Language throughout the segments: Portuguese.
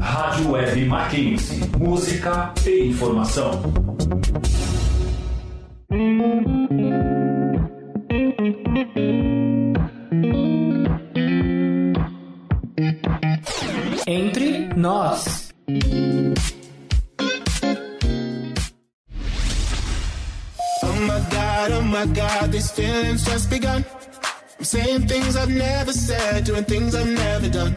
Rádio Web Mackenzie. Música e informação. Entre nós. Oh my god, oh my god, these feelings just begun. I'm saying things I've never said, doing things I've never done.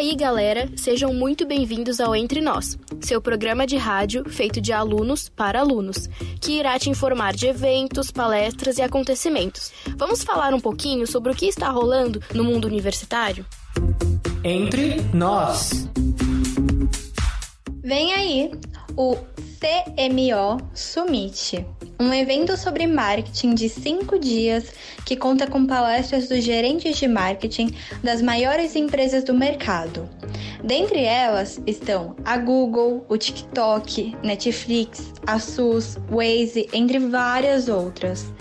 Aí, galera, sejam muito bem-vindos ao Entre Nós, seu programa de rádio feito de alunos para alunos, que irá te informar de eventos, palestras e acontecimentos. Vamos falar um pouquinho sobre o que está rolando no mundo universitário? Entre nós. Vem aí o CMO Summit, um evento sobre marketing de cinco dias que conta com palestras dos gerentes de marketing das maiores empresas do mercado. Dentre elas estão a Google, o TikTok, Netflix, a SUS, Waze, entre várias outras.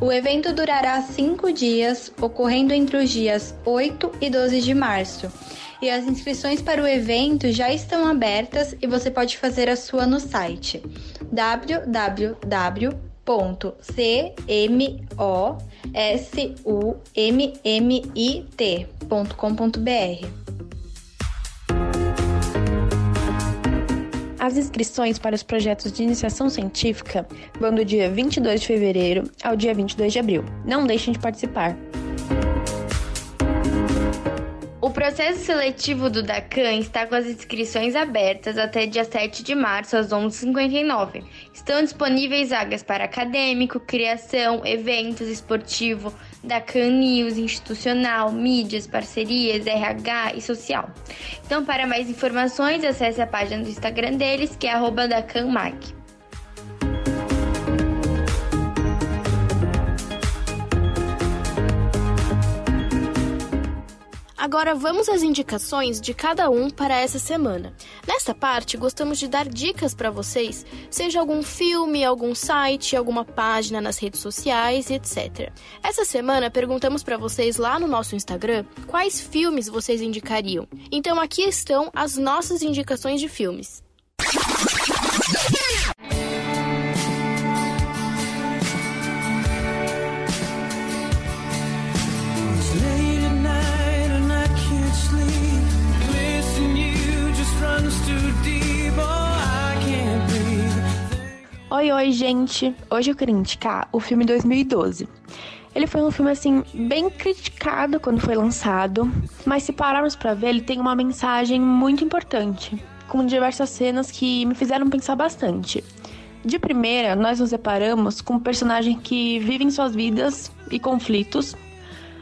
O evento durará cinco dias, ocorrendo entre os dias 8 e 12 de março. E as inscrições para o evento já estão abertas e você pode fazer a sua no site www.cmosummit.com.br. As inscrições para os projetos de iniciação científica vão do dia 22 de fevereiro ao dia 22 de abril. Não deixem de participar. O processo seletivo do DACAN está com as inscrições abertas até dia 7 de março, às 11h59. Estão disponíveis vagas para acadêmico, criação, eventos, esportivo, DACAN News, institucional, mídias, parcerias, RH e social. Então, para mais informações, acesse a página do Instagram deles, que é DACANMAC. Agora vamos às indicações de cada um para essa semana. Nesta parte, gostamos de dar dicas para vocês, seja algum filme, algum site, alguma página nas redes sociais, etc. Essa semana perguntamos para vocês lá no nosso Instagram quais filmes vocês indicariam. Então aqui estão as nossas indicações de filmes. Oi, oi, gente! Hoje eu queria indicar o filme 2012. Ele foi um filme assim bem criticado quando foi lançado, mas se pararmos para ver, ele tem uma mensagem muito importante, com diversas cenas que me fizeram pensar bastante. De primeira, nós nos deparamos com um personagem que vive em suas vidas e conflitos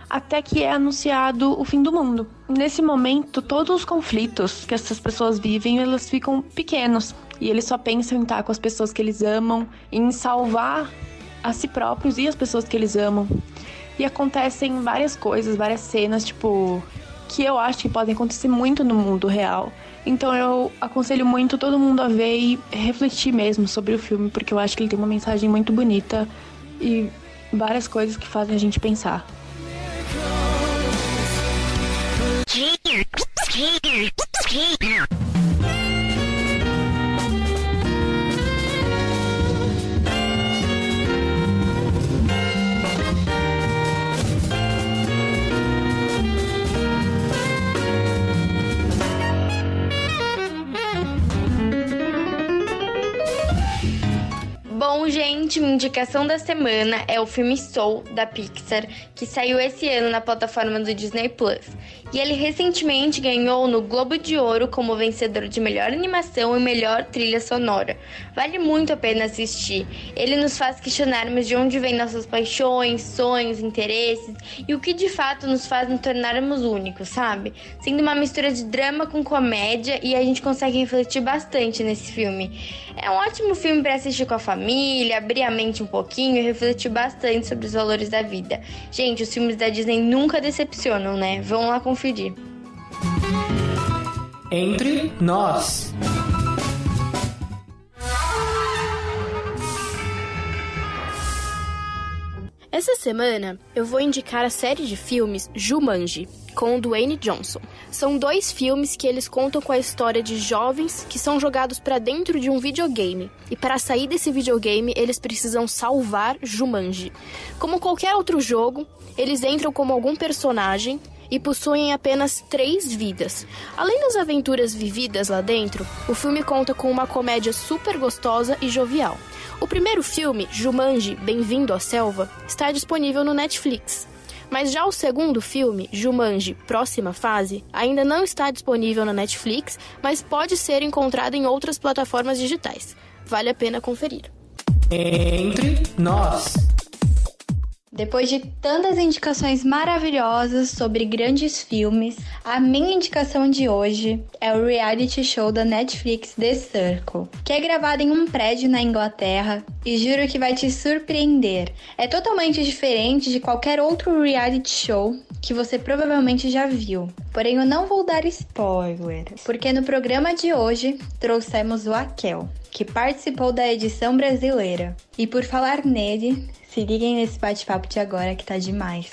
até que é anunciado o fim do mundo. Nesse momento, todos os conflitos que essas pessoas vivem, elas ficam pequenos e eles só pensam em estar com as pessoas que eles amam, em salvar a si próprios e as pessoas que eles amam. E acontecem várias coisas, várias cenas, tipo, que eu acho que podem acontecer muito no mundo real. Então eu aconselho muito todo mundo a ver e refletir mesmo sobre o filme, porque eu acho que ele tem uma mensagem muito bonita e várias coisas que fazem a gente pensar. Skater, skater, skater. Bom, gente, última indicação da semana é o filme Soul, da Pixar, que saiu esse ano na plataforma do Disney Plus. E ele recentemente ganhou no Globo de Ouro como vencedor de melhor animação e melhor trilha sonora. Vale muito a pena assistir. Ele nos faz questionarmos de onde vêm nossas paixões, sonhos, interesses e o que de fato nos faz nos tornarmos únicos, sabe? Sendo uma mistura de drama com comédia e a gente consegue refletir bastante nesse filme. É um ótimo filme para assistir com a família, abrir a mente um pouquinho e refletir bastante sobre os valores da vida. Gente, os filmes da Disney nunca decepcionam, né? Vão lá conferir. Entre nós. Essa semana eu vou indicar a série de filmes Jumanji, com o Dwayne Johnson. São dois filmes que eles contam com a história de jovens que são jogados para dentro de um videogame. E para sair desse videogame, eles precisam salvar Jumanji. Como qualquer outro jogo, eles entram como algum personagem e possuem apenas três vidas. Além das aventuras vividas lá dentro, o filme conta com uma comédia super gostosa e jovial. O primeiro filme, Jumanji Bem-vindo à Selva, está disponível no Netflix. Mas já o segundo filme, Jumanji Próxima Fase, ainda não está disponível na Netflix, mas pode ser encontrado em outras plataformas digitais. Vale a pena conferir. Entre nós. Depois de tantas indicações maravilhosas sobre grandes filmes, a minha indicação de hoje é o reality show da Netflix The Circle, que é gravado em um prédio na Inglaterra e juro que vai te surpreender. É totalmente diferente de qualquer outro reality show que você provavelmente já viu. Porém, eu não vou dar spoiler, porque no programa de hoje trouxemos o Akel, que participou da edição brasileira. E por falar nele, se liguem nesse bate-papo de agora que tá demais.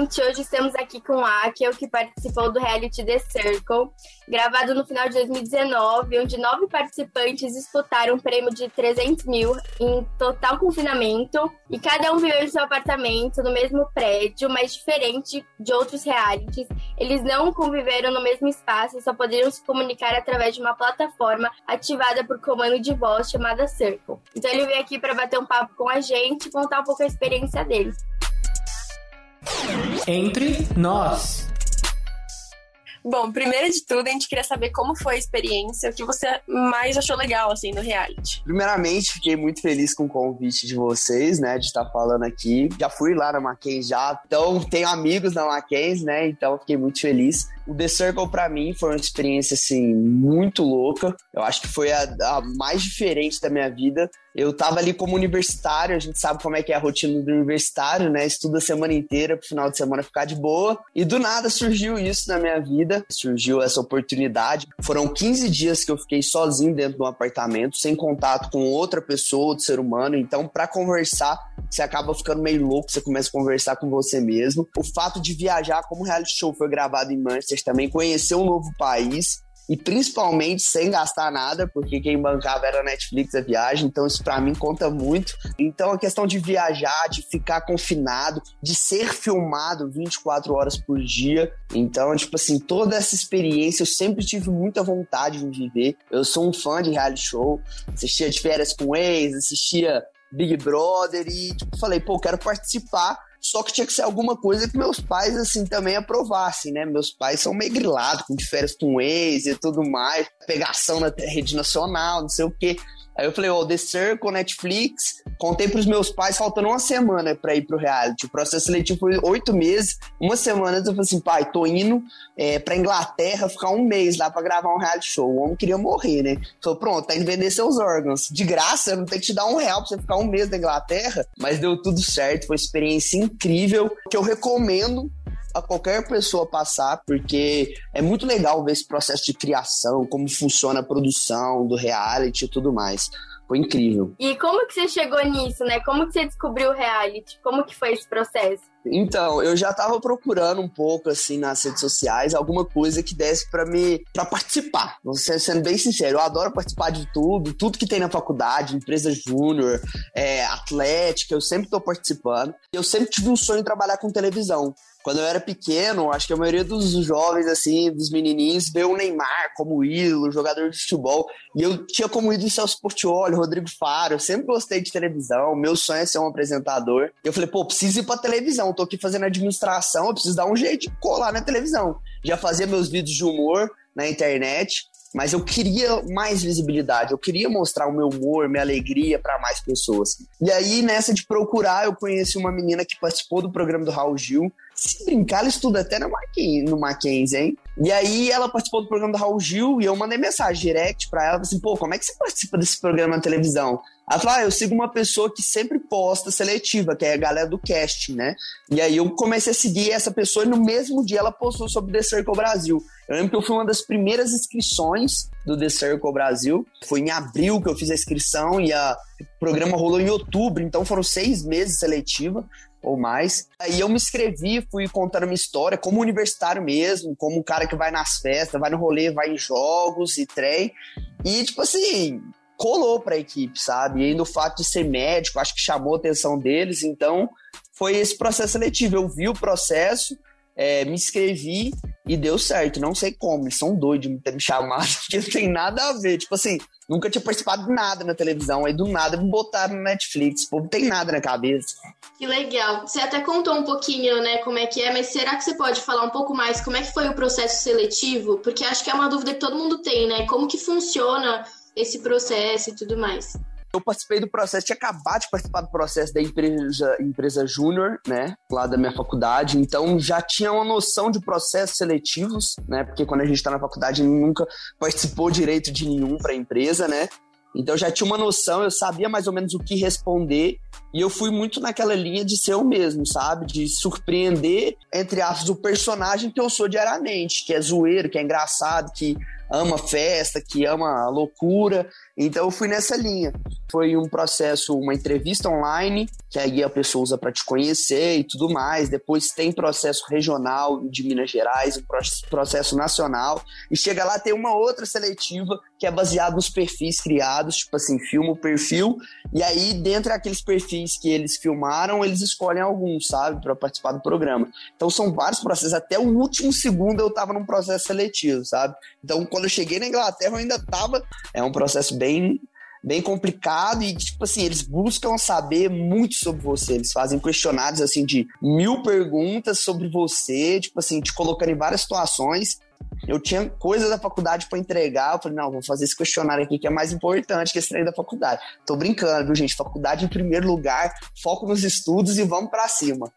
Gente! Hoje estamos aqui com a Akel, que participou do reality The Circle, gravado no final de 2019, onde nove participantes disputaram um prêmio de 300 mil em total confinamento, e cada um viveu em seu apartamento, no mesmo prédio, mas diferente de outros realities. Eles não conviveram no mesmo espaço e só poderiam se comunicar através de uma plataforma ativada por comando de voz chamada Circle. Então ele veio aqui para bater um papo com a gente e contar um pouco a experiência deles. Entre nós. Bom, primeiro de tudo, a gente queria saber como foi a experiência, o que você mais achou legal, assim, no reality. Primeiramente, fiquei muito feliz com o convite de vocês, né, de estar falando aqui. Já fui lá na Mackenzie já, então tenho amigos na Mackenzie, né, então fiquei muito feliz. O The Circle, para mim, foi uma experiência, assim, muito louca. Eu acho que foi a, a, mais diferente da minha vida. Eu tava ali como universitário, a gente sabe como é que é a rotina do universitário, né? Estuda a semana inteira pro final de semana ficar de boa. E do nada surgiu isso na minha vida, surgiu essa oportunidade. Foram 15 dias que eu fiquei sozinho dentro de um apartamento, sem contato com outra pessoa, outro ser humano. Então, para conversar, você acaba ficando meio louco, você começa a conversar com você mesmo. O fato de viajar, como o reality show foi gravado em Manchester, também conhecer um novo país e principalmente sem gastar nada, porque quem bancava era a Netflix a viagem, então isso para mim conta muito. Então a questão de viajar, de ficar confinado, de ser filmado 24 horas por dia, então tipo assim, toda essa experiência eu sempre tive muita vontade de viver. Eu sou um fã de reality show, assistia de férias com ex, assistia Big Brother e tipo, falei, pô, quero participar só que tinha que ser alguma coisa que meus pais, assim, também aprovassem, né? Meus pais são meio grilados, com diferença com ex e tudo mais, pegação na rede nacional, não sei o quê. Aí eu falei, ó, oh, The Circle, Netflix. Contei pros meus pais, faltando uma semana pra ir pro reality. O processo seletivo foi oito meses. Uma semana eu falei assim, pai, tô indo é, pra Inglaterra ficar um mês lá pra gravar um reality show. O homem queria morrer, né? Falei, pronto, tá indo vender seus órgãos. De graça, não tem que te dar um real pra você ficar um mês na Inglaterra. Mas deu tudo certo, foi uma experiência incrível que eu recomendo a qualquer pessoa passar, porque é muito legal ver esse processo de criação, como funciona a produção do reality e tudo mais. Foi incrível. E como que você chegou nisso, né? Como que você descobriu o reality? Como que foi esse processo? Então, eu já tava procurando um pouco, assim, nas redes sociais, alguma coisa que desse para me. para participar. Sendo bem sincero, eu adoro participar de tudo, tudo que tem na faculdade, empresa júnior, é, atlética, eu sempre tô participando. Eu sempre tive um sonho de trabalhar com televisão. quando eu era pequeno, acho que a maioria dos jovens, assim, dos menininhos, vê o Neymar como ídolo, jogador de futebol. E eu tinha como ídolo o Celso Portiolli, Rodrigo Faro. Eu sempre gostei de televisão. Meu sonho é ser um apresentador. Eu falei, pô, preciso ir pra televisão. Tô aqui fazendo administração, eu preciso dar um jeito de colar na televisão. Já fazia meus vídeos de humor na internet. Mas eu queria mais visibilidade, eu queria mostrar o meu humor, minha alegria para mais pessoas. E aí, nessa de procurar, eu conheci uma menina que participou do programa do Raul Gil. Se brincar, ela estuda até no Mackenzie, no Mackenzie, hein? E aí, ela participou do programa do Raul Gil e eu mandei mensagem direct pra ela, assim, pô, como é que você participa desse programa na televisão? Ela falou, ah, eu sigo uma pessoa que sempre posta seletiva, que é a galera do casting, né? E aí eu comecei a seguir essa pessoa e no mesmo dia ela postou sobre The Circle Brasil. Eu lembro que eu fui uma das primeiras inscrições do The Circle Brasil. Foi em abril que eu fiz a inscrição e a, o programa rolou em outubro, então foram seis meses seletiva ou mais. Aí eu me inscrevi, fui contando minha história como universitário mesmo, como um cara que vai nas festas, vai no rolê, vai em jogos e trem. E, tipo assim, colou para a equipe, sabe? E ainda o fato de ser médico, acho que chamou a atenção deles, então foi esse processo seletivo. Eu vi o processo, é, me inscrevi e deu certo. Não sei como, eles são doidos de ter me chamado, porque não tem nada a ver. Tipo assim, nunca tinha participado de nada na televisão, aí do nada me botaram no Netflix. Pô, não tem nada na cabeça. Que legal. Você até contou um pouquinho, né, como é que é, mas será que você pode falar um pouco mais como é que foi o processo seletivo? Porque acho que é uma dúvida que todo mundo tem, né? Como que funciona esse processo e tudo mais. Eu participei do processo, tinha acabado de participar do processo da empresa, empresa júnior, né, lá da minha faculdade, então já tinha uma noção de processos seletivos, né, porque quando a gente está na faculdade nunca participou direito de nenhum para a empresa, né, então já tinha uma noção, eu sabia mais ou menos o que responder e eu fui muito naquela linha de ser eu mesmo, sabe? De surpreender, entre aspas, o personagem que eu sou diariamente, que é zoeiro, que é engraçado, que ama festa, que ama loucura. Então eu fui nessa linha. Foi um processo, uma entrevista online, que aí a pessoa usa para te conhecer e tudo mais. Depois tem processo regional de Minas Gerais, um processo nacional. E chega lá, tem uma outra seletiva que é baseada nos perfis criados, tipo assim, filma o perfil, e aí, dentro daqueles perfis que eles filmaram, eles escolhem alguns, sabe, para participar do programa. Então são vários processos. Até o último segundo eu tava num processo seletivo, sabe? Então, quando eu cheguei na Inglaterra, eu ainda tava. É um processo bem bem complicado e, tipo assim, eles buscam saber muito sobre você. Eles fazem questionários, assim, de mil perguntas sobre você, tipo assim, te colocando em várias situações. Eu tinha coisa da faculdade para entregar, eu falei, não, vou fazer esse questionário aqui que é mais importante que esse treino da faculdade. Tô brincando, viu, gente? Faculdade em primeiro lugar, foco nos estudos e vamos para cima.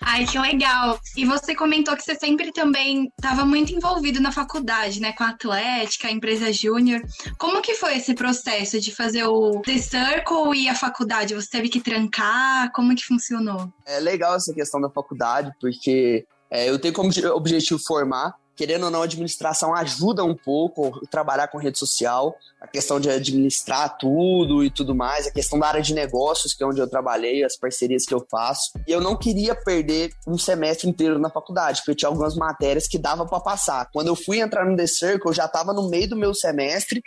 Ai, que legal. E você comentou que você sempre também estava muito envolvido na faculdade, né? Com a Atlética, a empresa júnior. Como que foi esse processo de fazer o The Circle e a faculdade? Você teve que trancar? Como que funcionou? É legal essa questão da faculdade, porque é, eu tenho como objetivo formar querendo ou não, a administração ajuda um pouco trabalhar com rede social, a questão de administrar tudo e tudo mais, a questão da área de negócios, que é onde eu trabalhei, as parcerias que eu faço. E eu não queria perder um semestre inteiro na faculdade, porque eu tinha algumas matérias que dava para passar. Quando eu fui entrar no The Circle, eu já estava no meio do meu semestre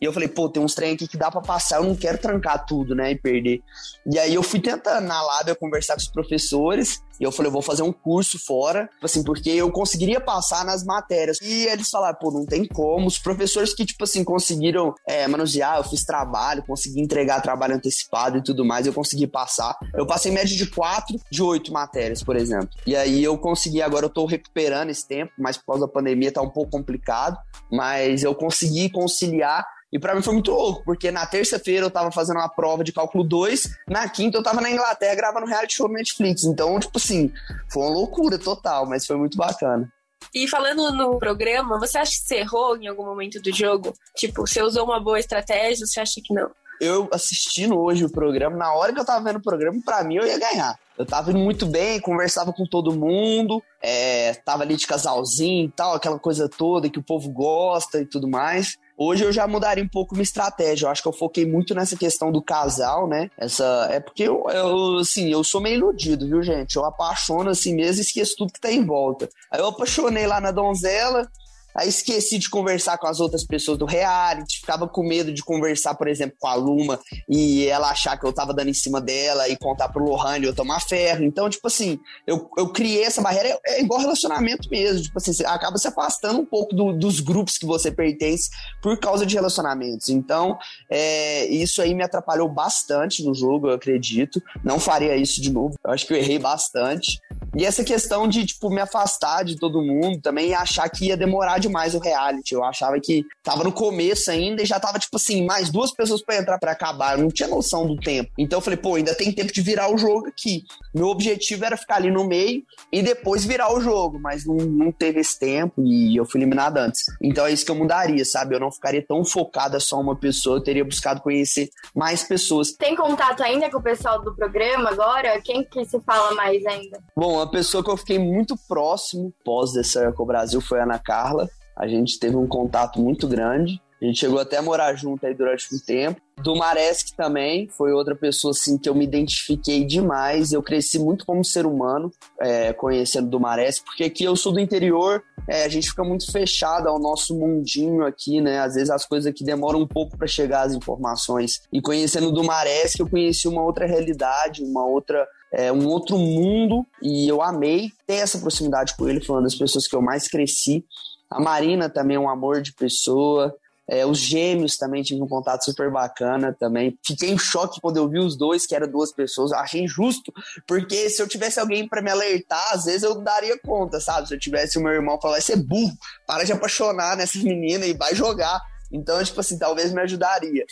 e eu falei, pô, tem uns trem aqui que dá para passar, eu não quero trancar tudo, né, e perder. E aí eu fui tentando na lábia conversar com os professores, e eu falei, eu vou fazer um curso fora, tipo assim, porque eu conseguiria passar nas matérias. E eles falaram, pô, não tem como. Os professores que, tipo assim, conseguiram é, manusear, eu fiz trabalho, consegui entregar trabalho antecipado e tudo mais, eu consegui passar. Eu passei média de quatro de oito matérias, por exemplo. E aí eu consegui, agora eu tô recuperando esse tempo, mas por causa da pandemia tá um pouco complicado, mas eu consegui conciliar e para mim foi muito louco, porque na terça-feira eu tava fazendo uma prova de cálculo 2, na quinta eu tava na Inglaterra gravando reality show no Netflix. Então, tipo assim, foi uma loucura total, mas foi muito bacana. E falando no programa, você acha que você errou em algum momento do jogo? Tipo, você usou uma boa estratégia, você acha que não? Eu assistindo hoje o programa, na hora que eu tava vendo o programa, para mim eu ia ganhar. Eu tava indo muito bem, conversava com todo mundo, é, tava ali de casalzinho e tal, aquela coisa toda que o povo gosta e tudo mais. Hoje eu já mudaria um pouco minha estratégia. Eu acho que eu foquei muito nessa questão do casal, né? Essa é porque eu, eu assim, eu sou meio iludido, viu, gente? Eu apaixono assim mesmo e esqueço tudo que tá em volta. Aí eu apaixonei lá na donzela, Aí esqueci de conversar com as outras pessoas do reality, ficava com medo de conversar, por exemplo, com a Luma e ela achar que eu tava dando em cima dela e contar pro Lohane eu tomar ferro. Então, tipo assim, eu, eu criei essa barreira, é, é igual relacionamento mesmo. Tipo assim, você acaba se afastando um pouco do, dos grupos que você pertence por causa de relacionamentos. Então, é, isso aí me atrapalhou bastante no jogo, eu acredito. Não faria isso de novo. Eu acho que eu errei bastante. E essa questão de, tipo, me afastar de todo mundo também e achar que ia demorar demais o reality. Eu achava que tava no começo ainda e já tava, tipo assim, mais duas pessoas para entrar para acabar. Eu não tinha noção do tempo. Então eu falei, pô, ainda tem tempo de virar o jogo aqui. Meu objetivo era ficar ali no meio e depois virar o jogo, mas não, não teve esse tempo e eu fui eliminado antes. Então é isso que eu mudaria, sabe? Eu não ficaria tão focada só uma pessoa, eu teria buscado conhecer mais pessoas. Tem contato ainda com o pessoal do programa agora? Quem que se fala mais ainda? Bom, uma pessoa que eu fiquei muito próximo pós The Circle Brasil foi a Ana Carla. A gente teve um contato muito grande. A gente chegou até a morar junto aí durante um tempo. Do Maresk também, foi outra pessoa assim que eu me identifiquei demais. Eu cresci muito como ser humano, é, conhecendo do Maresk, porque aqui eu sou do interior, é, a gente fica muito fechado ao nosso mundinho aqui, né? Às vezes as coisas aqui demoram um pouco para chegar as informações. E conhecendo do Maresk, eu conheci uma outra realidade, uma outra é, um outro mundo e eu amei ter essa proximidade com ele, foi uma das pessoas que eu mais cresci. A Marina também é um amor de pessoa. É, os gêmeos também tive um contato super bacana também. Fiquei em choque quando eu vi os dois, que eram duas pessoas. Achei injusto, porque se eu tivesse alguém para me alertar, às vezes eu daria conta, sabe? Se eu tivesse o meu irmão falar, você é burro, para de apaixonar nessa menina e vai jogar. Então, tipo assim, talvez me ajudaria.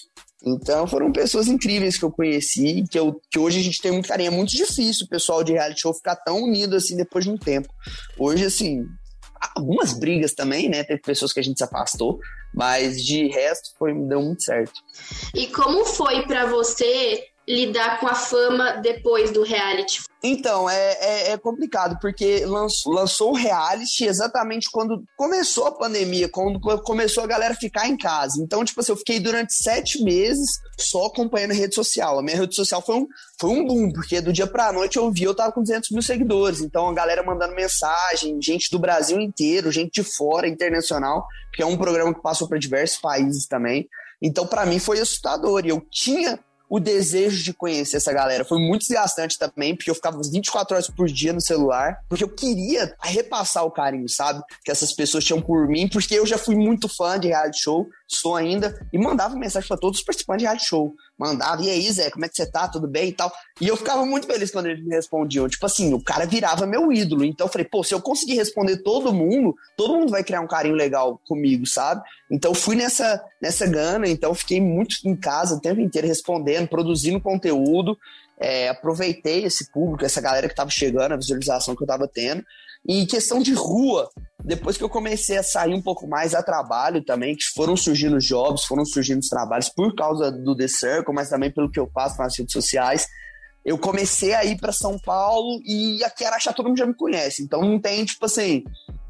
Então, foram pessoas incríveis que eu conheci, que, eu, que hoje a gente tem muito carinho. É muito difícil o pessoal de reality show ficar tão unido assim depois de um tempo. Hoje, assim, algumas brigas também, né? Teve pessoas que a gente se afastou, mas de resto foi deu muito certo. E como foi para você lidar com a fama depois do reality? Então, é, é, é, complicado, porque lançou, lançou o reality exatamente quando começou a pandemia, quando começou a galera ficar em casa. Então, tipo assim, eu fiquei durante sete meses só acompanhando a rede social. A minha rede social foi um, foi um boom, porque do dia pra noite eu vi, eu tava com 200 mil seguidores. Então, a galera mandando mensagem, gente do Brasil inteiro, gente de fora, internacional, porque é um programa que passou para diversos países também. Então, para mim, foi assustador. E eu tinha o desejo de conhecer essa galera. Foi muito desgastante também, porque eu ficava 24 horas por dia no celular, porque eu queria repassar o carinho, sabe? Que essas pessoas tinham por mim, porque eu já fui muito fã de reality show, sou ainda, e mandava mensagem para todos os participantes de reality show. Mandava, e aí, Zé, como é que você tá? Tudo bem e tal. E eu ficava muito feliz quando eles me respondiam. Tipo assim, o cara virava meu ídolo. Então eu falei, pô, se eu conseguir responder todo mundo, todo mundo vai criar um carinho legal comigo, sabe? Então fui nessa, nessa gana, então fiquei muito em casa o tempo inteiro respondendo, produzindo conteúdo. É, aproveitei esse público, essa galera que tava chegando, a visualização que eu tava tendo. E questão de rua, depois que eu comecei a sair um pouco mais a trabalho também, que foram surgindo jobs, foram surgindo os trabalhos por causa do The Circle, mas também pelo que eu faço nas redes sociais, eu comecei a ir para São Paulo e aqui Araxá todo mundo já me conhece. Então não tem, tipo assim,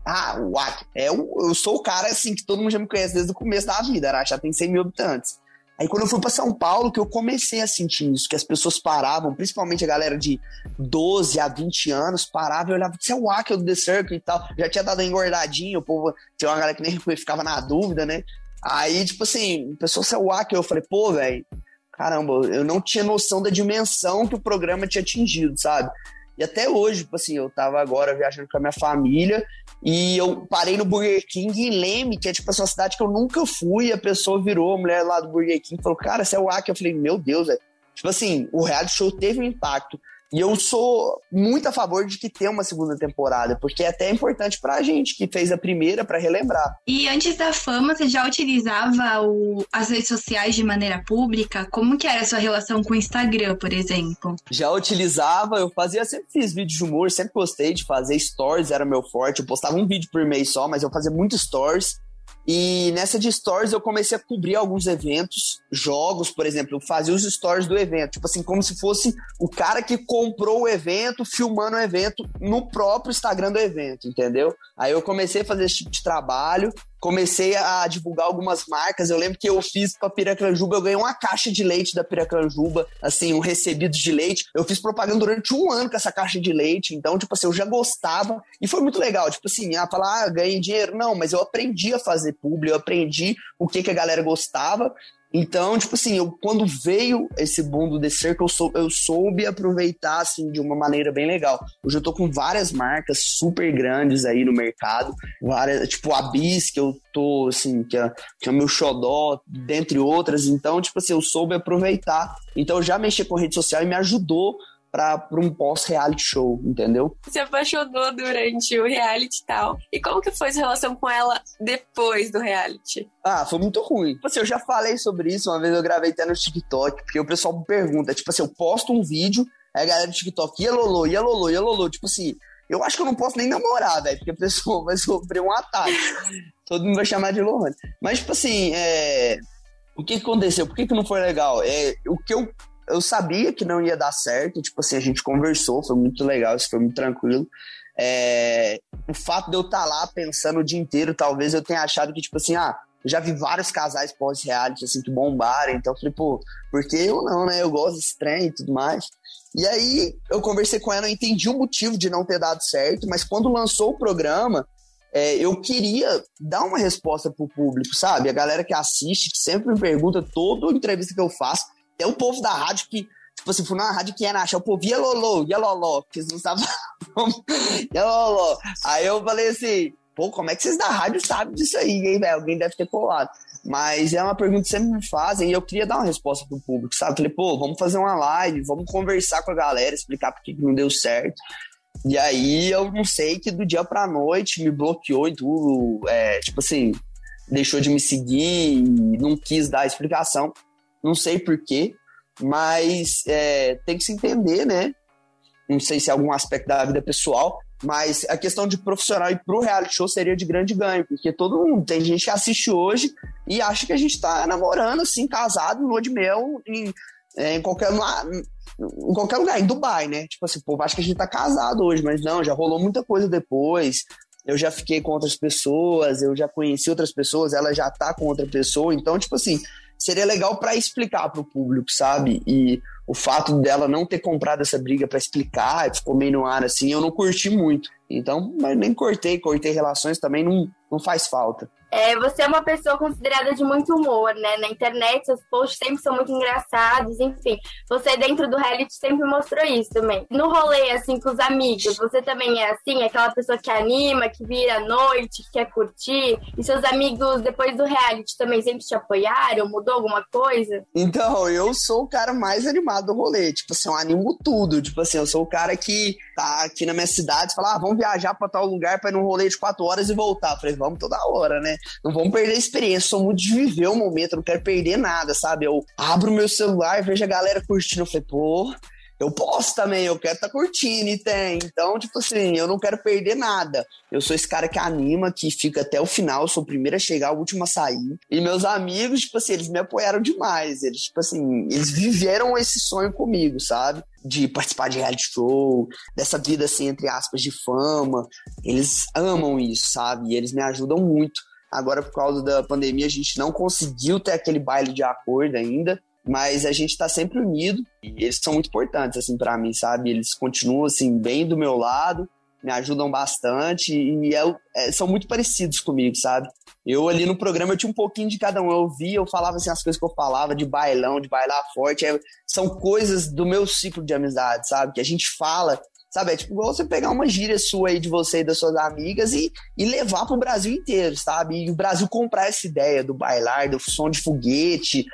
ah, o é, eu, eu sou o cara assim que todo mundo já me conhece desde o começo da vida. Araxá tem 100 mil habitantes. Aí quando eu fui para São Paulo, que eu comecei a sentir isso, que as pessoas paravam, principalmente a galera de 12 a 20 anos, parava e olhava, você é o Akel do The Circle e tal. Já tinha dado uma engordadinha, o povo, tinha uma galera que nem ficava na dúvida, né? Aí, tipo assim, a pessoa, você é o Akel, eu falei, pô, velho, caramba, eu não tinha noção da dimensão que o programa tinha atingido, sabe? E até hoje, tipo assim, eu tava agora viajando com a minha família e eu parei no Burger King em Leme, que é tipo essa uma cidade que eu nunca fui, a pessoa virou, a mulher lá do Burger King falou, cara, você é o Aki. Eu falei, meu Deus, é. Tipo assim, o reality show teve um impacto. E eu sou muito a favor de que tenha uma segunda temporada, porque é até importante pra gente que fez a primeira para relembrar. E antes da fama, você já utilizava o, as redes sociais de maneira pública? Como que era a sua relação com o Instagram, por exemplo? Já utilizava, eu fazia, sempre fiz vídeos de humor, sempre gostei de fazer stories, era meu forte. Eu postava um vídeo por mês só, mas eu fazia muito stories. E nessa de stories eu comecei a cobrir alguns eventos, jogos, por exemplo, eu fazia os stories do evento, tipo assim, como se fosse o cara que comprou o evento, filmando o evento no próprio Instagram do evento, entendeu? Aí eu comecei a fazer esse tipo de trabalho comecei a divulgar algumas marcas. Eu lembro que eu fiz pra Piracanjuba, eu ganhei uma caixa de leite da Piracanjuba, assim, um recebido de leite. Eu fiz propaganda durante um ano com essa caixa de leite, então, tipo assim, eu já gostava e foi muito legal. Tipo assim, ah, falar, ah, ganhei dinheiro. Não, mas eu aprendi a fazer publi, eu aprendi o que, que a galera gostava então, tipo assim, eu, quando veio esse boom do The Circle, eu, sou, eu soube aproveitar, assim, de uma maneira bem legal. Hoje eu tô com várias marcas super grandes aí no mercado, várias, tipo a Bis, que eu tô, assim, que é, que é o meu xodó, dentre outras. Então, tipo assim, eu soube aproveitar. Então, eu já mexi com rede social e me ajudou para um pós-reality show, entendeu? Se apaixonou durante o reality e tal. E como que foi sua relação com ela depois do reality? Ah, foi muito ruim. Tipo assim, eu já falei sobre isso, uma vez eu gravei até no TikTok, porque o pessoal me pergunta, tipo assim, eu posto um vídeo, aí a galera do TikTok, ia Lolo, ia Lolo, ia Lolo, tipo assim, eu acho que eu não posso nem namorar, velho, porque a pessoa vai sofrer um ataque. Todo mundo vai chamar de Lohane. Mas, tipo assim, é... o que, que aconteceu? Por que, que não foi legal? É, o que eu eu sabia que não ia dar certo, tipo assim, a gente conversou, foi muito legal, isso foi muito tranquilo. É, o fato de eu estar tá lá pensando o dia inteiro, talvez eu tenha achado que, tipo assim, ah, eu já vi vários casais pós-reality, assim, que bombaram, então eu falei, pô, por que eu não, né? Eu gosto desse trem e tudo mais. E aí eu conversei com ela, eu entendi o motivo de não ter dado certo, mas quando lançou o programa, é, eu queria dar uma resposta pro público, sabe? A galera que assiste, que sempre me pergunta, toda entrevista que eu faço, é o povo da rádio que, tipo assim, foi numa rádio que ia na o povo ia lolô, ia loló, porque eles não estavam. ia loló. Aí eu falei assim, pô, como é que vocês da rádio sabem disso aí, hein, velho? Alguém deve ter colado. Mas é uma pergunta que sempre me fazem e eu queria dar uma resposta pro público, sabe? Falei, pô, vamos fazer uma live, vamos conversar com a galera, explicar por que não deu certo. E aí eu não sei que do dia pra noite me bloqueou e tudo, é, tipo assim, deixou de me seguir, não quis dar explicação. Não sei porquê, mas é, tem que se entender, né? Não sei se é algum aspecto da vida pessoal, mas a questão de profissional e pro reality show seria de grande ganho, porque todo mundo, tem gente que assiste hoje e acha que a gente tá namorando, assim, casado, no de mel, em, é, em qualquer lugar, em qualquer lugar, em Dubai, né? Tipo assim, pô, acho que a gente tá casado hoje, mas não, já rolou muita coisa depois. Eu já fiquei com outras pessoas, eu já conheci outras pessoas, ela já tá com outra pessoa, então, tipo assim, seria legal para explicar para o público, sabe? E o fato dela não ter comprado essa briga para explicar, ficou meio no ar assim, eu não curti muito. Então, mas nem cortei, cortei relações também, não, não faz falta. É, você é uma pessoa considerada de muito humor, né? Na internet, seus posts sempre são muito engraçados, enfim. Você, dentro do reality, sempre mostrou isso também. No rolê, assim, com os amigos, você também é assim? Aquela pessoa que anima, que vira à noite, que quer curtir? E seus amigos, depois do reality, também sempre te apoiaram? Mudou alguma coisa? Então, eu sou o cara mais animado do rolê. Tipo assim, eu animo tudo. Tipo assim, eu sou o cara que tá aqui na minha cidade e fala, ah, vamos viajar pra tal lugar pra ir num rolê de quatro horas e voltar. Eu falei, vamos toda hora, né? Não vamos perder a experiência, sou muito de viver o momento, não quero perder nada, sabe? Eu abro meu celular, vejo a galera curtindo, eu falei, pô, eu posso também, eu quero estar tá curtindo e tem. Então, tipo assim, eu não quero perder nada. Eu sou esse cara que anima, que fica até o final, sou o primeiro a chegar, o último a sair. E meus amigos, tipo assim, eles me apoiaram demais. Eles, tipo assim, eles viveram esse sonho comigo, sabe? De participar de reality show, dessa vida, assim, entre aspas, de fama. Eles amam isso, sabe? E eles me ajudam muito. Agora, por causa da pandemia, a gente não conseguiu ter aquele baile de acordo ainda, mas a gente tá sempre unido e eles são muito importantes, assim, para mim, sabe? Eles continuam, assim, bem do meu lado, me ajudam bastante e é, é, são muito parecidos comigo, sabe? Eu ali no programa eu tinha um pouquinho de cada um. Eu via, eu falava assim as coisas que eu falava de bailão, de bailar forte. É, são coisas do meu ciclo de amizade, sabe? Que a gente fala Sabe? É tipo igual você pegar uma gíria sua aí de você e das suas amigas e, e levar pro Brasil inteiro, sabe? E o Brasil comprar essa ideia do bailar, do som de foguete.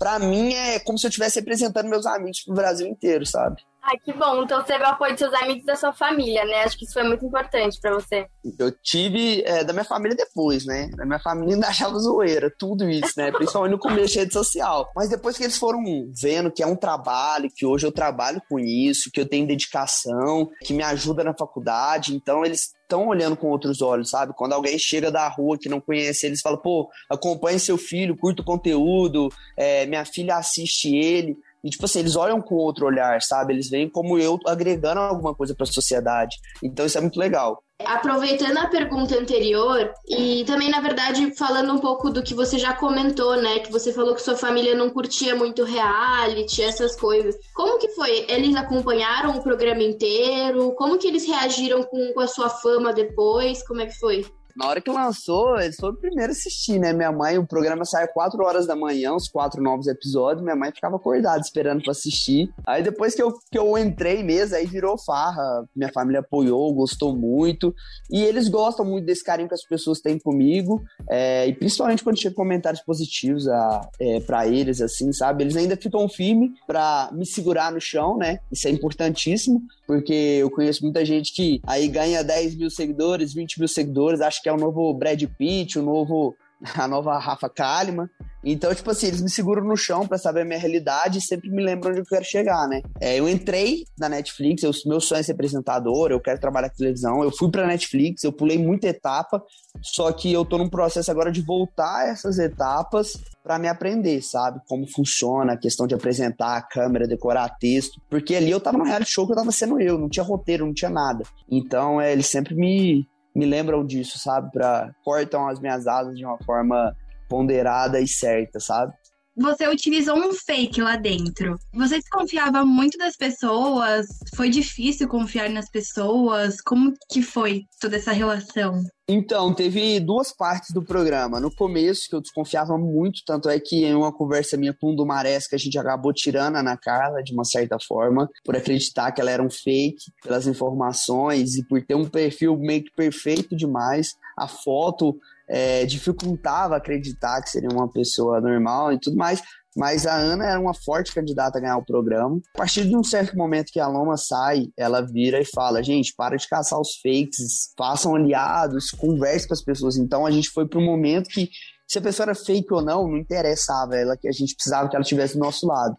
Pra mim é como se eu estivesse representando meus amigos pro Brasil inteiro, sabe? Ai, que bom. Então você teve o apoio dos seus amigos e da sua família, né? Acho que isso foi muito importante para você. Eu tive é, da minha família depois, né? Da minha família ainda achava zoeira, tudo isso, né? Principalmente no começo de rede social. Mas depois que eles foram vendo que é um trabalho, que hoje eu trabalho com isso, que eu tenho dedicação, que me ajuda na faculdade, então eles estão olhando com outros olhos, sabe? Quando alguém chega da rua que não conhece eles, fala, pô, acompanhe seu filho, curta o conteúdo, é, minha filha assiste ele. E, tipo assim, eles olham com outro olhar, sabe? Eles veem como eu agregando alguma coisa para a sociedade. Então, isso é muito legal. Aproveitando a pergunta anterior e também, na verdade, falando um pouco do que você já comentou, né? Que você falou que sua família não curtia muito reality, essas coisas. Como que foi? Eles acompanharam o programa inteiro? Como que eles reagiram com, com a sua fama depois? Como é que foi? Na hora que lançou, eles foram o primeiro a assistir, né? Minha mãe, o programa saiu 4 horas da manhã, os quatro novos episódios. Minha mãe ficava acordada esperando pra assistir. Aí depois que eu, que eu entrei mesmo, aí virou farra. Minha família apoiou, gostou muito. E eles gostam muito desse carinho que as pessoas têm comigo. É, e principalmente quando chega comentários positivos a, é, pra eles, assim, sabe? Eles ainda ficam firmes pra me segurar no chão, né? Isso é importantíssimo, porque eu conheço muita gente que aí ganha 10 mil seguidores, 20 mil seguidores, acho que que é o novo Brad Pitt, o novo a nova Rafa Kalimann. Então, tipo assim, eles me seguram no chão para saber a minha realidade e sempre me lembram onde eu quero chegar, né? É, eu entrei na Netflix, eu, meu sonho é ser apresentador, eu quero trabalhar com televisão, eu fui pra Netflix, eu pulei muita etapa, só que eu tô num processo agora de voltar essas etapas para me aprender, sabe? Como funciona a questão de apresentar a câmera, decorar texto, porque ali eu tava no reality show que eu tava sendo eu, não tinha roteiro, não tinha nada. Então, é, eles sempre me me lembram disso, sabe? Pra, cortam as minhas asas de uma forma ponderada e certa, sabe? Você utilizou um fake lá dentro. Você desconfiava muito das pessoas? Foi difícil confiar nas pessoas? Como que foi toda essa relação? Então, teve duas partes do programa. No começo, que eu desconfiava muito, tanto é que em uma conversa minha com o Dumarés, que a gente acabou tirando a Ana Carla, de uma certa forma, por acreditar que ela era um fake, pelas informações e por ter um perfil meio que perfeito demais. A foto é, dificultava acreditar que seria uma pessoa normal e tudo mais. Mas a Ana era uma forte candidata a ganhar o programa. A partir de um certo momento que a Loma sai, ela vira e fala: gente, para de caçar os fakes, façam aliados, converse com as pessoas. Então a gente foi para um momento que, se a pessoa era fake ou não, não interessava ela, que a gente precisava que ela estivesse do nosso lado.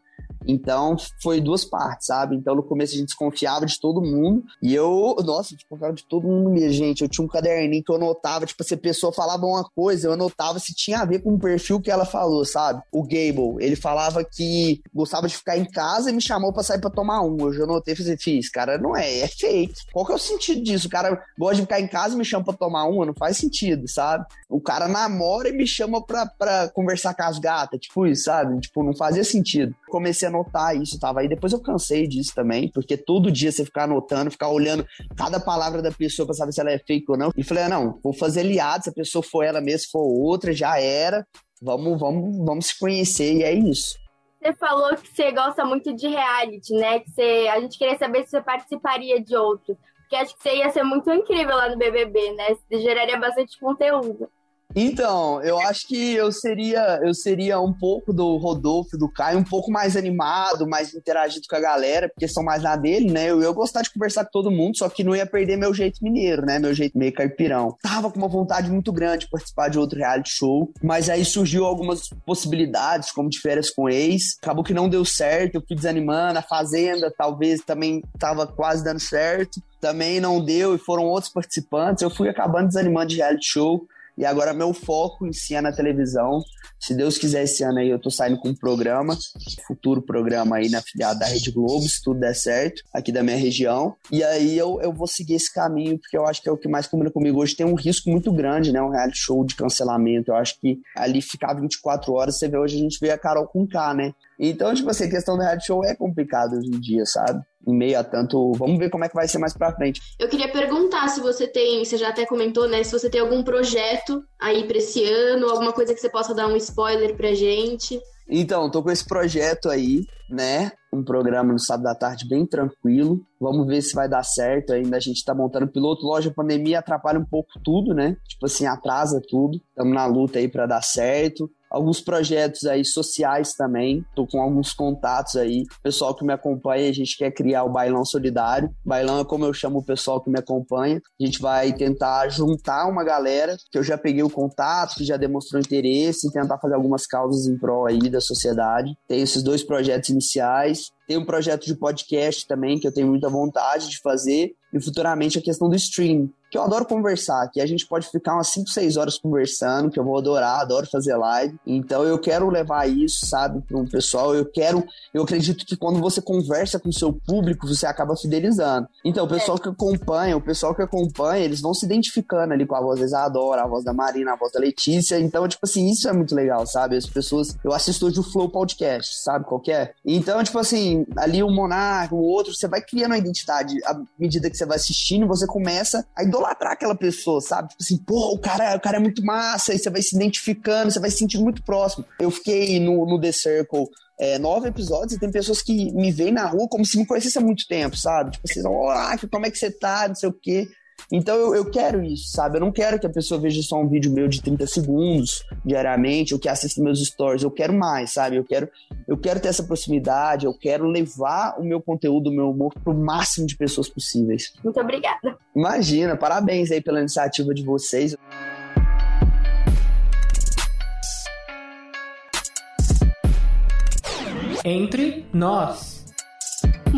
Então, foi duas partes, sabe? Então, no começo a gente desconfiava de todo mundo. E eu, nossa, desconfiava de todo mundo mesmo, gente. Eu tinha um caderninho que eu anotava, tipo, se a pessoa falava uma coisa, eu anotava se tinha a ver com o perfil que ela falou, sabe? O Gable, ele falava que gostava de ficar em casa e me chamou pra sair pra tomar um. Eu já anotei e falei, fiz, cara, não é, é fake. Qual que é o sentido disso? O cara gosta de ficar em casa e me chama pra tomar uma, não faz sentido, sabe? O cara namora e me chama pra, pra conversar com as gatas, tipo isso, sabe? Tipo, não fazia sentido. Comecei a anotar isso, tava aí. Depois eu cansei disso também, porque todo dia você ficar anotando, ficar olhando cada palavra da pessoa pra saber se ela é fake ou não. E falei, ah, não, vou fazer aliado, se a pessoa for ela mesma, se for outra, já era. Vamos, vamos, vamos se conhecer e é isso. Você falou que você gosta muito de reality, né? Que você, a gente queria saber se você participaria de outros. Porque acho que você ia ser muito incrível lá no BBB, né? Você geraria bastante conteúdo. Então, eu acho que eu seria, eu seria um pouco do Rodolfo do Caio, um pouco mais animado, mais interagido com a galera, porque são mais na dele, né? Eu ia gostar de conversar com todo mundo, só que não ia perder meu jeito mineiro, né? Meu jeito meio caipirão. Tava com uma vontade muito grande de participar de outro reality show, mas aí surgiu algumas possibilidades, como de férias com ex. Acabou que não deu certo, eu fui desanimando. A Fazenda talvez também tava quase dando certo. Também não deu e foram outros participantes. Eu fui acabando desanimando de reality show. E agora meu foco em si é na televisão. Se Deus quiser, esse ano aí eu tô saindo com um programa, futuro programa aí na filiada da Rede Globo, se tudo der certo, aqui da minha região. E aí eu, eu vou seguir esse caminho, porque eu acho que é o que mais combina comigo. Hoje tem um risco muito grande, né? Um reality show de cancelamento. Eu acho que ali ficar 24 horas, você vê hoje a gente vê a Carol com K, né? Então, tipo assim, a questão do reality show é complicada hoje em dia, sabe? Em meio a tanto. Vamos ver como é que vai ser mais pra frente. Eu queria perguntar se você tem, você já até comentou, né? Se você tem algum projeto aí pra esse ano, alguma coisa que você possa dar um spoiler pra gente. Então, tô com esse projeto aí, né? Um programa no sábado da tarde bem tranquilo. Vamos ver se vai dar certo. Ainda a gente tá montando piloto. Lógico, a pandemia atrapalha um pouco tudo, né? Tipo assim, atrasa tudo. Estamos na luta aí para dar certo alguns projetos aí sociais também. Tô com alguns contatos aí. pessoal que me acompanha, a gente quer criar o Bailão Solidário. Bailão é como eu chamo o pessoal que me acompanha. A gente vai tentar juntar uma galera que eu já peguei o contato, que já demonstrou interesse e tentar fazer algumas causas em prol aí da sociedade. Tem esses dois projetos iniciais. Tem um projeto de podcast também que eu tenho muita vontade de fazer. E futuramente a questão do streaming que eu adoro conversar, que a gente pode ficar umas 5, 6 horas conversando, que eu vou adorar, adoro fazer live. Então eu quero levar isso, sabe, para um pessoal. Eu quero, eu acredito que quando você conversa com o seu público, você acaba fidelizando. Então, o pessoal é. que acompanha, o pessoal que acompanha, eles vão se identificando ali com a voz da Isadora, a voz da Marina, a voz da Letícia. Então, tipo assim, isso é muito legal, sabe? As pessoas. Eu assisto hoje o Flow Podcast, sabe qual é? Então, tipo assim, ali o Monarca, o outro, você vai criando uma identidade. À medida que você vai assistindo, você começa a idolatrar aquela pessoa, sabe? Tipo assim, pô, o cara, o cara é muito massa, e você vai se identificando, você vai se sentindo muito próximo. Eu fiquei no, no The Circle é, nove episódios e tem pessoas que me veem na rua como se me conhecessem há muito tempo, sabe? Tipo assim, olá, como é que você tá, não sei o quê. Então eu, eu, quero isso, sabe? Eu não quero que a pessoa veja só um vídeo meu de 30 segundos diariamente, ou que assista meus stories. Eu quero mais, sabe? Eu quero, eu quero ter essa proximidade, eu quero levar o meu conteúdo, o meu humor pro máximo de pessoas possíveis. Muito obrigada. Imagina, parabéns aí pela iniciativa de vocês. Entre nós.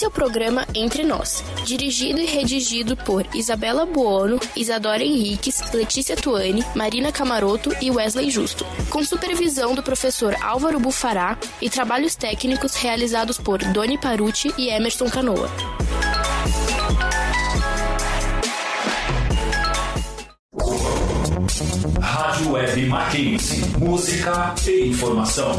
Esse é o programa Entre Nós, dirigido e redigido por Isabela Buono, Isadora Henriques, Letícia Tuani, Marina Camaroto e Wesley Justo, com supervisão do professor Álvaro Bufará e trabalhos técnicos realizados por Doni Paruti e Emerson Canoa. Rádio Web Mackenzie. Música e informação.